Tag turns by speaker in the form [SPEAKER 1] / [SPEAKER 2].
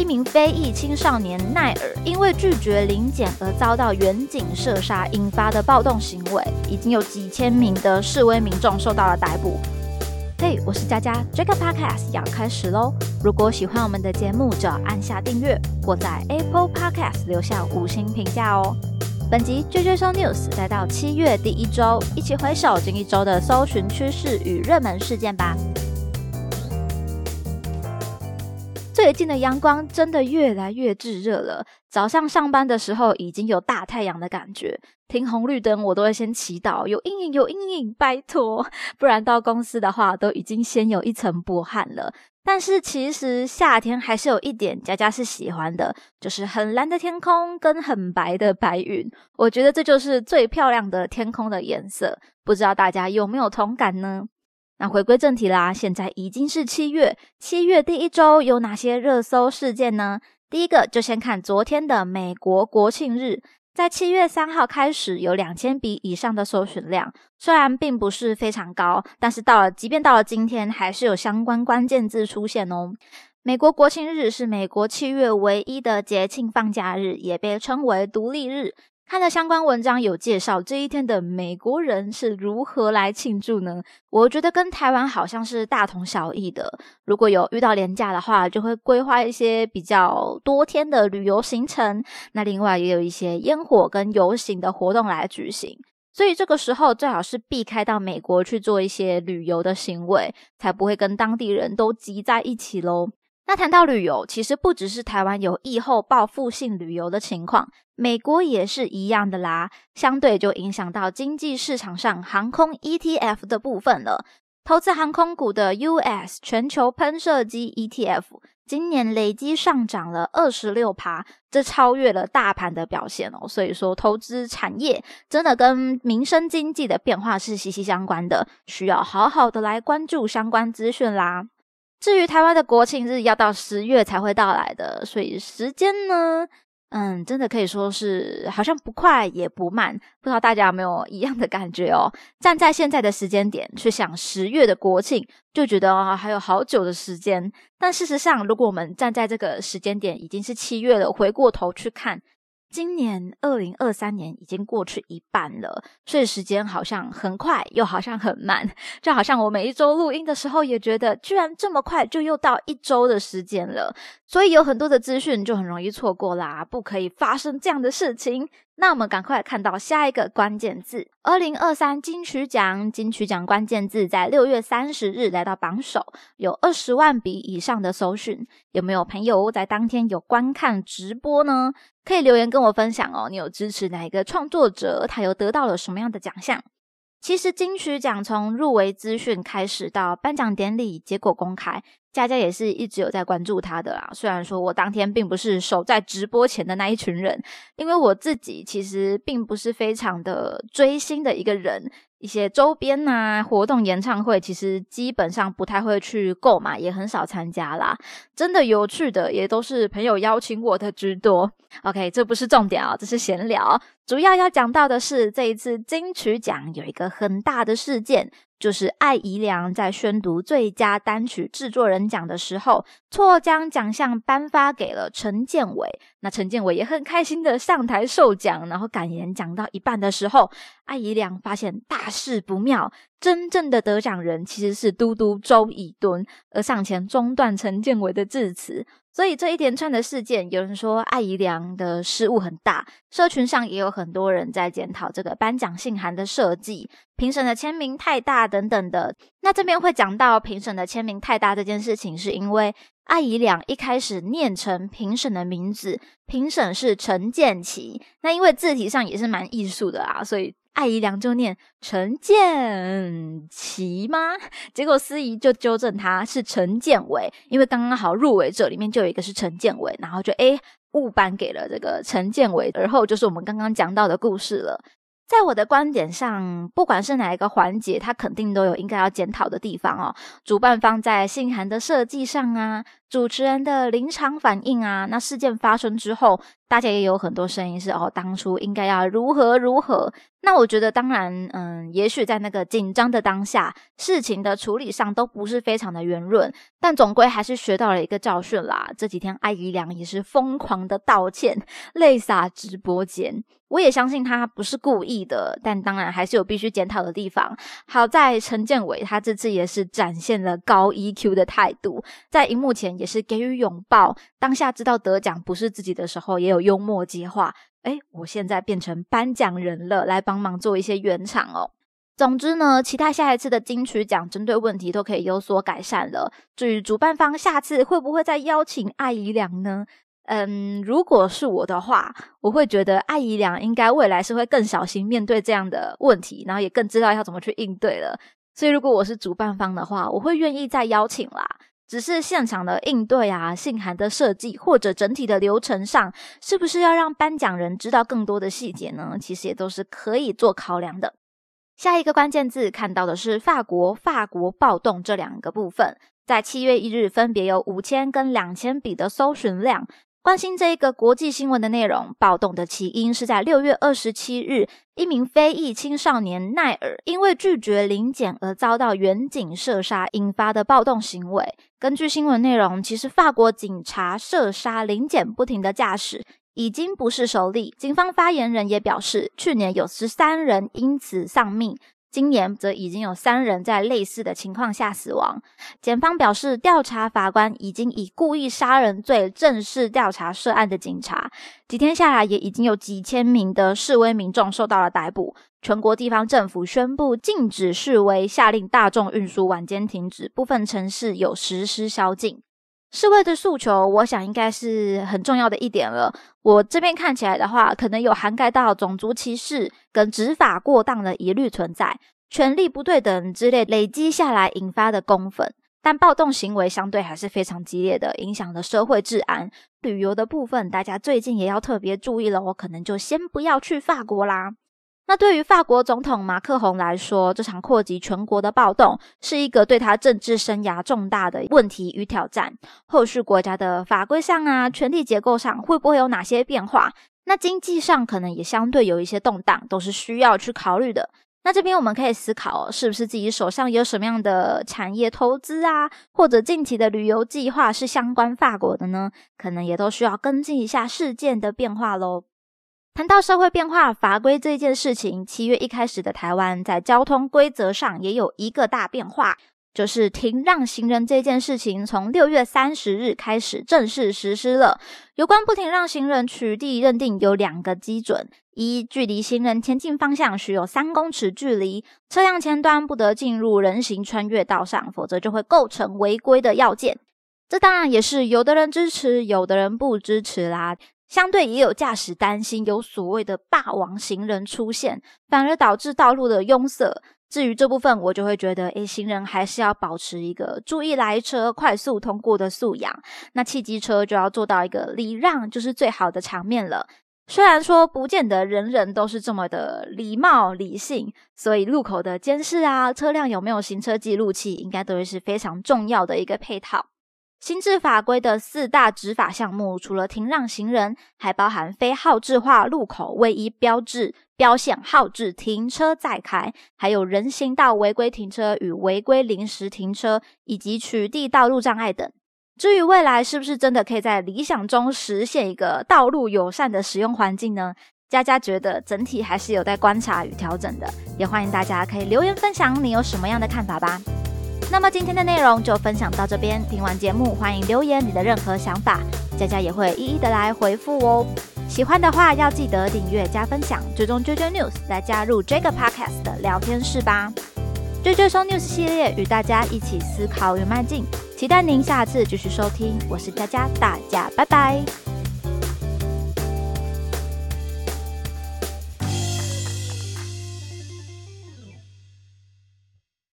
[SPEAKER 1] 一名非裔青少年奈尔因为拒绝临检而遭到远警射杀，引发的暴动行为，已经有几千名的示威民众受到了逮捕。嘿，我是佳佳，这个 podcast 要开始喽！如果喜欢我们的节目，就要按下订阅或在 Apple Podcast 留下五星评价哦。本集 J J Show news 来到七月第一周，一起回首近一周的搜寻趋势与热门事件吧。最近的阳光真的越来越炙热了。早上上班的时候已经有大太阳的感觉，停红绿灯我都会先祈祷有阴影有阴影，拜托，不然到公司的话都已经先有一层薄汗了。但是其实夏天还是有一点佳佳是喜欢的，就是很蓝的天空跟很白的白云，我觉得这就是最漂亮的天空的颜色。不知道大家有没有同感呢？那回归正题啦，现在已经是七月，七月第一周有哪些热搜事件呢？第一个就先看昨天的美国国庆日，在七月三号开始有两千笔以上的搜寻量，虽然并不是非常高，但是到了即便到了今天，还是有相关关键字出现哦。美国国庆日是美国七月唯一的节庆放假日，也被称为独立日。看了相关文章有介绍这一天的美国人是如何来庆祝呢？我觉得跟台湾好像是大同小异的。如果有遇到廉价的话，就会规划一些比较多天的旅游行程。那另外也有一些烟火跟游行的活动来举行，所以这个时候最好是避开到美国去做一些旅游的行为，才不会跟当地人都挤在一起喽。那谈到旅游，其实不只是台湾有疫后报复性旅游的情况，美国也是一样的啦。相对就影响到经济市场上航空 ETF 的部分了。投资航空股的 US 全球喷射机 ETF 今年累积上涨了二十六趴，这超越了大盘的表现哦。所以说，投资产业真的跟民生经济的变化是息息相关的，需要好好的来关注相关资讯啦。至于台湾的国庆日要到十月才会到来的，所以时间呢，嗯，真的可以说是好像不快也不慢，不知道大家有没有一样的感觉哦？站在现在的时间点去想十月的国庆，就觉得啊还有好久的时间。但事实上，如果我们站在这个时间点已经是七月了，回过头去看。今年二零二三年已经过去一半了，所以时间好像很快，又好像很慢。就好像我每一周录音的时候，也觉得居然这么快就又到一周的时间了。所以有很多的资讯就很容易错过啦，不可以发生这样的事情。那我们赶快看到下一个关键字：二零二三金曲奖。金曲奖关键字在六月三十日来到榜首，有二十万笔以上的搜寻。有没有朋友在当天有观看直播呢？可以留言跟我分享哦。你有支持哪一个创作者？他又得到了什么样的奖项？其实金曲奖从入围资讯开始到颁奖典礼结果公开。佳佳也是一直有在关注他的啦，虽然说我当天并不是守在直播前的那一群人，因为我自己其实并不是非常的追星的一个人。一些周边呐、活动、演唱会，其实基本上不太会去购买，也很少参加啦。真的有趣的，也都是朋友邀请我的居多。OK，这不是重点啊，这是闲聊。主要要讲到的是，这一次金曲奖有一个很大的事件。就是艾怡良在宣读最佳单曲制作人奖的时候，错将奖项颁发给了陈建伟。那陈建伟也很开心的上台授奖，然后感言讲到一半的时候，艾怡良发现大事不妙，真正的得奖人其实是嘟嘟周以敦，而上前中断陈建伟的致辞。所以这一连串的事件，有人说艾怡良的失误很大，社群上也有很多人在检讨这个颁奖信函的设计，评审的签名太大等等的。那这边会讲到评审的签名太大这件事情，是因为艾怡良一开始念成评审的名字，评审是陈建奇，那因为字体上也是蛮艺术的啊，所以。艾姨良就念陈建奇吗？结果司仪就纠正他是陈建伟，因为刚刚好入围者里面就有一个是陈建伟，然后就诶误颁给了这个陈建伟，而后就是我们刚刚讲到的故事了。在我的观点上，不管是哪一个环节，它肯定都有应该要检讨的地方哦。主办方在信函的设计上啊，主持人的临场反应啊，那事件发生之后，大家也有很多声音是哦，当初应该要如何如何。那我觉得，当然，嗯，也许在那个紧张的当下，事情的处理上都不是非常的圆润，但总归还是学到了一个教训啦。这几天艾怡良也是疯狂的道歉，泪洒直播间。我也相信他不是故意的，但当然还是有必须检讨的地方。好在陈建伟他这次也是展现了高 EQ 的态度，在荧幕前也是给予拥抱。当下知道得奖不是自己的时候，也有幽默接话：“哎，我现在变成颁奖人了，来帮忙做一些圆场哦。”总之呢，期待下一次的金曲奖针对问题都可以有所改善了。至于主办方下次会不会再邀请艾怡良呢？嗯，如果是我的话，我会觉得艾怡良应该未来是会更小心面对这样的问题，然后也更知道要怎么去应对了。所以，如果我是主办方的话，我会愿意再邀请啦。只是现场的应对啊、信函的设计或者整体的流程上，是不是要让颁奖人知道更多的细节呢？其实也都是可以做考量的。下一个关键字看到的是法国，法国暴动这两个部分，在七月一日分别有五千跟两千笔的搜寻量。关心这一个国际新闻的内容，暴动的起因是在六月二十七日，一名非裔青少年奈尔因为拒绝临检而遭到远警射杀引发的暴动行为。根据新闻内容，其实法国警察射杀临检不停的驾驶已经不是首例，警方发言人也表示，去年有十三人因此丧命。今年则已经有三人在类似的情况下死亡。检方表示，调查法官已经以故意杀人罪正式调查涉案的警察。几天下来，也已经有几千名的示威民众受到了逮捕。全国地方政府宣布禁止示威，下令大众运输晚间停止，部分城市有实施宵禁。示威的诉求，我想应该是很重要的一点了。我这边看起来的话，可能有涵盖到种族歧视跟执法过当的疑虑存在，权力不对等之类累积下来引发的公愤。但暴动行为相对还是非常激烈的，影响了社会治安。旅游的部分，大家最近也要特别注意了。我可能就先不要去法国啦。那对于法国总统马克宏来说，这场扩及全国的暴动是一个对他政治生涯重大的问题与挑战。后续国家的法规上啊，权力结构上会不会有哪些变化？那经济上可能也相对有一些动荡，都是需要去考虑的。那这边我们可以思考，是不是自己手上有什么样的产业投资啊，或者近期的旅游计划是相关法国的呢？可能也都需要跟进一下事件的变化喽。谈到社会变化、法规这件事情，七月一开始的台湾在交通规则上也有一个大变化，就是停让行人这件事情从六月三十日开始正式实施了。有关不停让行人取缔认定有两个基准：一，距离行人前进方向需有三公尺距离，车辆前端不得进入人行穿越道上，否则就会构成违规的要件。这当然也是有的人支持，有的人不支持啦。相对也有驾驶担心有所谓的霸王行人出现，反而导致道路的拥塞。至于这部分，我就会觉得，诶，行人还是要保持一个注意来车、快速通过的素养。那汽机车就要做到一个礼让，就是最好的场面了。虽然说不见得人人都是这么的礼貌理性，所以路口的监视啊，车辆有没有行车记录器，应该都会是非常重要的一个配套。新制法规的四大执法项目，除了停让行人，还包含非号志化路口位移标志、标线号志停车再开，还有人行道违规停车与违规临时停车，以及取缔道路障碍等。至于未来是不是真的可以在理想中实现一个道路友善的使用环境呢？佳佳觉得整体还是有待观察与调整的，也欢迎大家可以留言分享你有什么样的看法吧。那么今天的内容就分享到这边。听完节目，欢迎留言你的任何想法，佳佳也会一一的来回复哦。喜欢的话要记得订阅加分享，追踪追追 news 来加入这个 podcast 的聊天室吧。追追收 news 系列与大家一起思考与迈进，期待您下次继续收听。我是佳佳，大家拜拜。